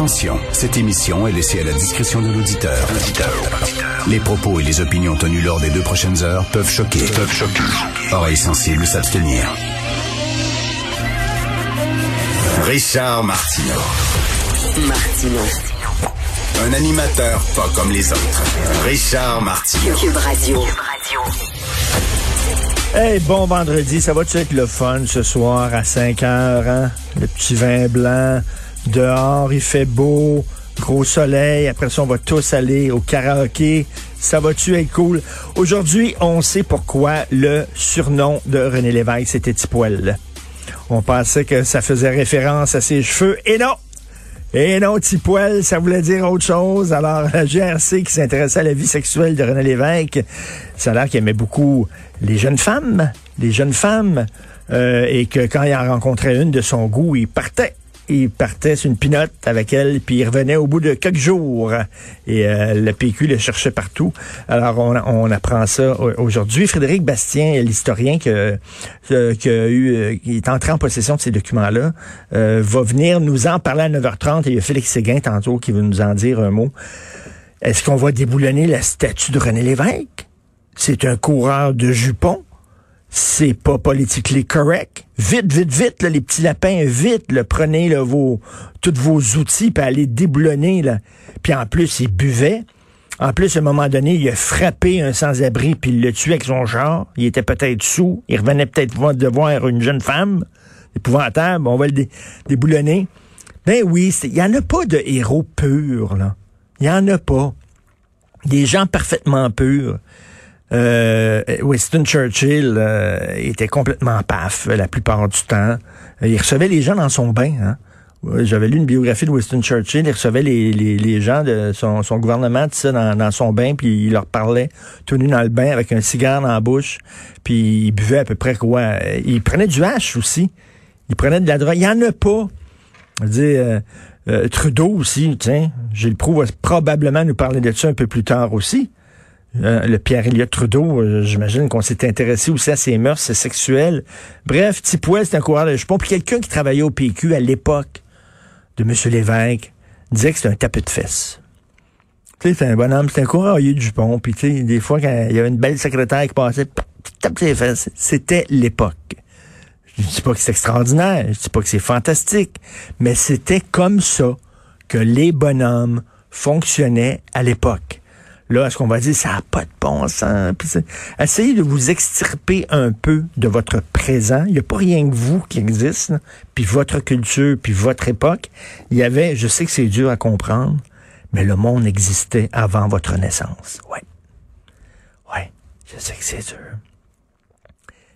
Attention, cette émission est laissée à la discrétion de l'auditeur. Les propos et les opinions tenues lors des deux prochaines heures peuvent choquer. Peuvent choquer. Oreilles sensibles s'abstenir. Richard Martineau. Martino. Un animateur pas comme les autres. Richard Martineau. Cube Radio. Hey, bon vendredi, ça va-tu être le fun ce soir à 5 heures, hein? Le petit vin blanc, dehors, il fait beau, gros soleil, après ça, on va tous aller au karaoké. Ça va-tu être cool? Aujourd'hui, on sait pourquoi le surnom de René Lévesque, c'était Tipoil. On pensait que ça faisait référence à ses cheveux, et non! Et non, ça voulait dire autre chose. Alors, la GRC qui s'intéressait à la vie sexuelle de René Lévesque, ça a l'air qu'il aimait beaucoup les jeunes femmes, les jeunes femmes, euh, et que quand il en rencontrait une de son goût, il partait. Il partait sur une pinotte avec elle, puis il revenait au bout de quelques jours. Et euh, le PQ le cherchait partout. Alors, on, on apprend ça aujourd'hui. Frédéric Bastien, l'historien qui, qui, eu, euh, qui est entré en possession de ces documents-là, euh, va venir nous en parler à 9h30. Et il y a Félix Séguin, tantôt, qui veut nous en dire un mot. Est-ce qu'on va déboulonner la statue de René Lévesque? C'est un coureur de jupons c'est pas politiquement correct. Vite, vite, vite, les petits lapins, vite, là, prenez là, vos, tous vos outils puis allez déboulonner. Là. Puis en plus, il buvait. En plus, à un moment donné, il a frappé un sans-abri puis il l'a tué avec son char. Il était peut-être sous. Il revenait peut-être de voir une jeune femme. Épouvantable. On va le déboulonner. Ben oui, il y en a pas de héros purs, là. Il y en a pas. Des gens parfaitement purs. Euh, Winston Churchill euh, était complètement paf la plupart du temps. Il recevait les gens dans son bain. Hein? J'avais lu une biographie de Winston Churchill. Il recevait les, gens de son, son gouvernement dans, dans, son bain, puis il leur parlait tout dans le bain avec un cigare dans la bouche. Puis il buvait à peu près quoi. Il prenait du hache aussi. Il prenait de la drogue. Il n'y en a pas. Je veux euh, euh, Trudeau aussi, tiens, Gilles Proux va probablement nous parler de ça un peu plus tard aussi. Euh, le Pierre-Éliott Trudeau, euh, j'imagine qu'on s'est intéressé aussi à ses mœurs sexuelles. Bref, Tipouel, c'est un coureur de jupons. Puis quelqu'un qui travaillait au PQ à l'époque de M. Lévesque disait que c'était un tapis de fesses. Tu sais, c'est un bonhomme, c'est un coureur de jupons. Puis tu sais, des fois, quand il y avait une belle secrétaire qui passait, tape ses fesses. C'était l'époque. Je dis pas que c'est extraordinaire, je dis pas que c'est fantastique, mais c'était comme ça que les bonhommes fonctionnaient à l'époque. Là, est-ce qu'on va dire ça n'a pas de bon sens? essayez de vous extirper un peu de votre présent. Il n'y a pas rien que vous qui existe, puis votre culture, puis votre époque. Il y avait, je sais que c'est dur à comprendre, mais le monde existait avant votre naissance. Ouais. Ouais, je sais que c'est dur.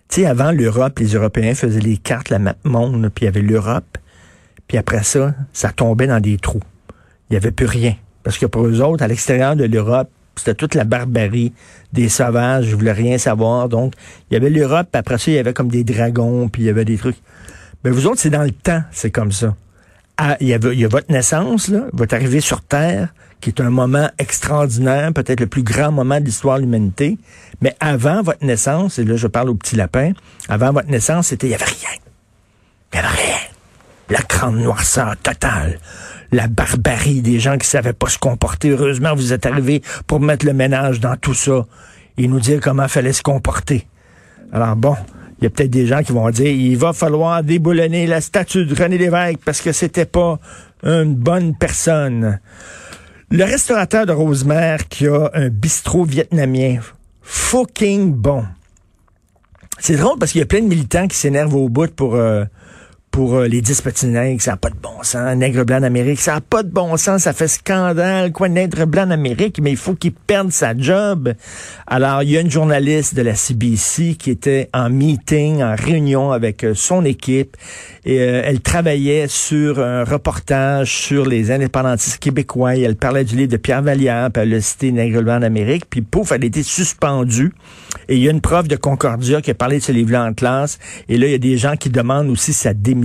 Tu sais, avant l'Europe, les Européens faisaient les cartes, la map monde, puis il y avait l'Europe. Puis après ça, ça tombait dans des trous. Il n'y avait plus rien. Parce que pour eux autres, à l'extérieur de l'Europe, c'était toute la barbarie des sauvages, je voulais rien savoir. Donc, il y avait l'Europe, après ça, il y avait comme des dragons, puis il y avait des trucs. Mais vous autres, c'est dans le temps, c'est comme ça. Ah, il, y a, votre naissance, votre arrivée sur Terre, qui est un moment extraordinaire, peut-être le plus grand moment de l'histoire de l'humanité. Mais avant votre naissance, et là, je parle au petit lapin, avant votre naissance, c'était, il n'y avait rien. Il n'y avait rien. La grande noirceur totale la barbarie des gens qui savaient pas se comporter. Heureusement, vous êtes arrivé pour mettre le ménage dans tout ça et nous dire comment fallait se comporter. Alors bon, il y a peut-être des gens qui vont dire il va falloir déboulonner la statue de René Lévesque parce que c'était pas une bonne personne. Le restaurateur de Rosemère qui a un bistrot vietnamien fucking bon. C'est drôle parce qu'il y a plein de militants qui s'énervent au bout pour euh, pour euh, les 10 petits nègres, ça n'a pas de bon sens. Nègre blanc d'Amérique, ça n'a pas de bon sens, ça fait scandale. Quoi, nègre blanc d'Amérique, mais il faut qu'il perde sa job. Alors, il y a une journaliste de la CBC qui était en meeting, en réunion avec euh, son équipe, et euh, elle travaillait sur un reportage sur les indépendantistes québécois. Et elle parlait du livre de Pierre Vallière, puis elle a cité Nègre blanc d'Amérique, puis pouf, elle a été suspendue. Et il y a une prof de Concordia qui a parlé de ce livre-là en classe, et là, il y a des gens qui demandent aussi sa démission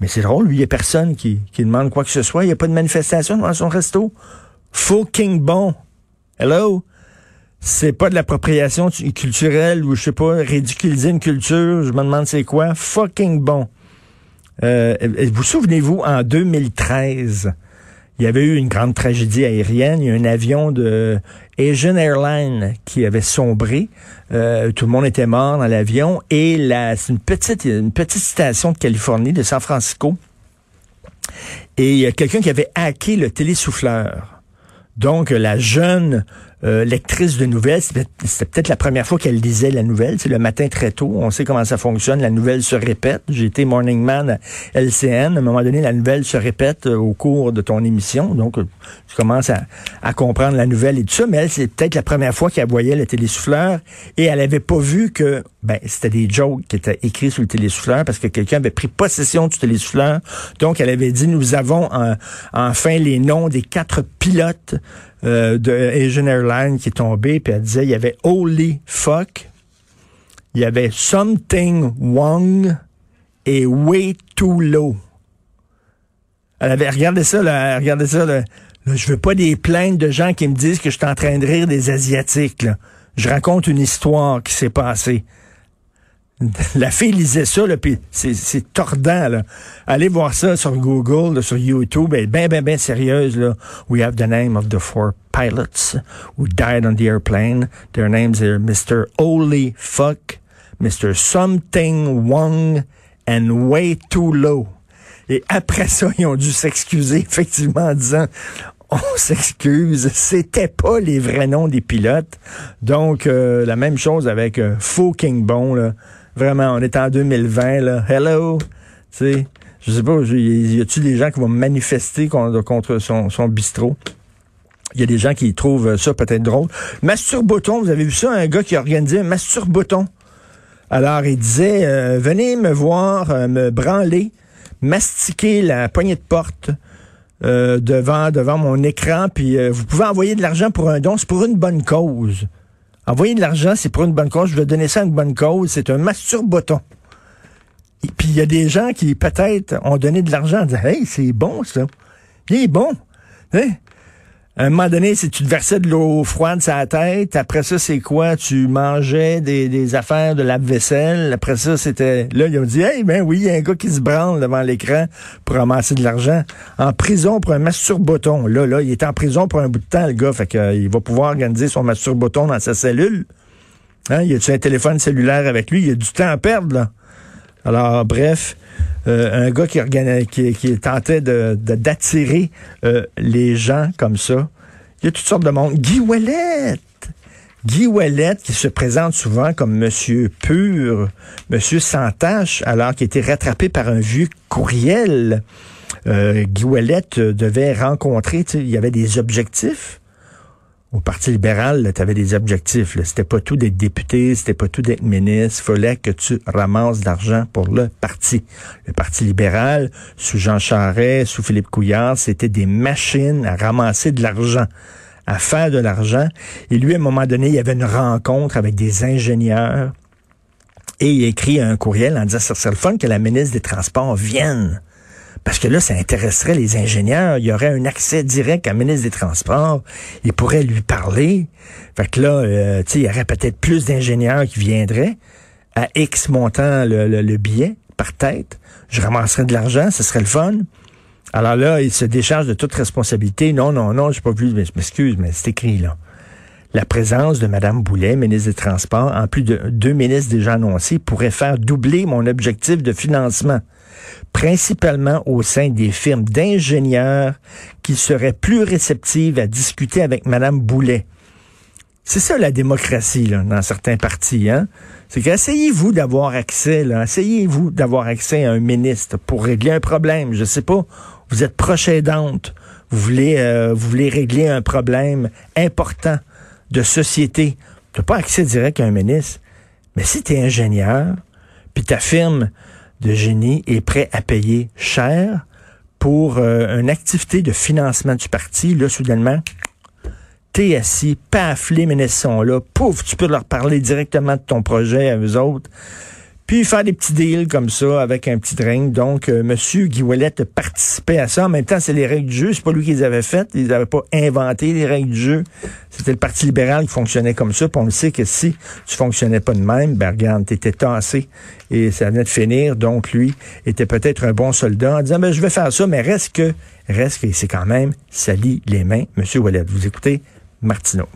mais c'est drôle, lui, il n'y a personne qui, demande quoi que ce soit. Il n'y a pas de manifestation devant son resto. Fucking bon. Hello? C'est pas de l'appropriation culturelle ou, je sais pas, ridiculiser une culture. Je me demande c'est quoi. Fucking bon. Euh, vous souvenez-vous, en 2013, il y avait eu une grande tragédie aérienne. Il y a un avion de Asian Airlines qui avait sombré. Euh, tout le monde était mort dans l'avion. Et c'est une petite, une petite station de Californie, de San Francisco. Et il y a quelqu'un qui avait hacké le télésouffleur. Donc, la jeune euh, lectrice de nouvelles. C'était peut-être la première fois qu'elle lisait la nouvelle. C'est le matin très tôt. On sait comment ça fonctionne. La nouvelle se répète. J'ai été morning man à LCN. À un moment donné, la nouvelle se répète euh, au cours de ton émission. Donc, euh, tu commences à, comprendre la nouvelle et tout ça. Mais elle, c'est peut-être la première fois qu'elle voyait le télésouffleur et elle avait pas vu que ben, c'était des jokes qui étaient écrits sur le télésouffleur parce que quelqu'un avait pris possession du télésouffleur. Donc, elle avait dit, nous avons enfin les noms des quatre pilotes euh, de Asian Airlines qui est tombé, puis elle disait il y avait Holy Fuck, il y avait Something Wrong et Way Too Low. Elle avait regardé ça, là, regardez ça, là. je veux pas des plaintes de gens qui me disent que je suis en train de rire des Asiatiques. Là. Je raconte une histoire qui s'est passée. La fille lisait ça, là, puis c'est tordant. Là. Allez voir ça sur Google, sur YouTube. Elle bien, bien, bien sérieuse. Là. We have the name of the four pilots who died on the airplane. Their names are Mr. Holy Fuck, Mr. Something Wong, and Way Too Low. Et après ça, ils ont dû s'excuser, effectivement, en disant on s'excuse, c'était pas les vrais noms des pilotes. Donc, euh, la même chose avec euh, Faux Bon, là. Vraiment, on est en 2020, là. Hello! Sais, je sais pas, y a-tu des gens qui vont manifester contre, son, bistrot? Il y a des gens qui trouvent ça peut-être drôle. Masturboton, vous avez vu ça? Un gars qui a organisé un masturboton? Alors, il disait, euh, venez me voir, euh, me branler, mastiquer la poignée de porte euh, devant, devant mon écran, puis vous pouvez envoyer de l'argent pour un don, c'est pour une bonne cause. Envoyer de l'argent, c'est pour une bonne cause. Je vais donner ça à une bonne cause. C'est un masturboton. Et puis il y a des gens qui peut-être ont donné de l'argent en disant Hey, c'est bon ça. Il est bon. Hein? À un moment donné, si tu te versais de l'eau froide sur la tête, après ça, c'est quoi? Tu mangeais des, affaires de lave-vaisselle. Après ça, c'était... Là, ils ont dit, hey, ben oui, il y a un gars qui se branle devant l'écran pour ramasser de l'argent. En prison pour un masturboton. Là, là, il est en prison pour un bout de temps, le gars. Fait qu'il euh, va pouvoir organiser son masturboton dans sa cellule. Hein? Il a-tu un téléphone cellulaire avec lui? Il a du temps à perdre, là. Alors, bref, euh, un gars qui, qui, qui tentait de, d'attirer euh, les gens comme ça. Il y a toutes sortes de monde. Guy Ouellet! Guy qui se présente souvent comme Monsieur pur, Monsieur sans tâche, alors qu'il était rattrapé par un vieux courriel. Euh, Guy Ouellet devait rencontrer, il y avait des objectifs au Parti libéral, tu avais des objectifs. C'était pas tout d'être député, c'était pas tout d'être ministre. Fallait que tu ramasses d'argent pour le parti. Le Parti libéral, sous Jean Charest, sous Philippe Couillard, c'était des machines à ramasser de l'argent à faire de l'argent. Et lui, à un moment donné, il y avait une rencontre avec des ingénieurs et il écrit un courriel en disant, ça serait le fun que la ministre des Transports vienne parce que là, ça intéresserait les ingénieurs. Il y aurait un accès direct à la ministre des Transports. Il pourrait lui parler. Fait que là, euh, il y aurait peut-être plus d'ingénieurs qui viendraient à X montant le, billet par tête. Je ramasserais de l'argent, ce serait le fun. Alors là, il se décharge de toute responsabilité. Non, non, non, je pas vu, mais je m'excuse, mais c'est écrit là. La présence de Mme Boulet, ministre des Transports, en plus de deux ministres déjà annoncés, pourrait faire doubler mon objectif de financement principalement au sein des firmes d'ingénieurs qui seraient plus réceptives à discuter avec Mme Boulet. C'est ça la démocratie là, dans certains partis. Hein? C'est qu'essayez-vous d'avoir accès, essayez-vous d'avoir accès à un ministre pour régler un problème. Je sais pas, vous êtes proche aidante, vous voulez, euh, vous voulez régler un problème important de société. Tu n'as pas accès direct à un ministre. Mais si tu es ingénieur, puis ta firme de génie est prêt à payer cher pour euh, une activité de financement du parti, là, soudainement, t'es assis, paf, les ministres sont là, pouf, tu peux leur parler directement de ton projet à eux autres. Puis faire des petits deals comme ça avec un petit drink. Donc, euh, Monsieur Guy Ouellet participait à ça. En même temps, c'est les règles du jeu. C'est pas lui qui les avait faites. Ils n'avaient pas inventé les règles du jeu. C'était le Parti libéral qui fonctionnait comme ça. Puis on le sait que si tu fonctionnais pas de même, ben regarde, t'étais tassé et ça venait de finir. Donc, lui était peut-être un bon soldat en disant, ben je vais faire ça, mais reste que, reste que c'est quand même sali les mains. Monsieur Ouellet, vous écoutez Martineau.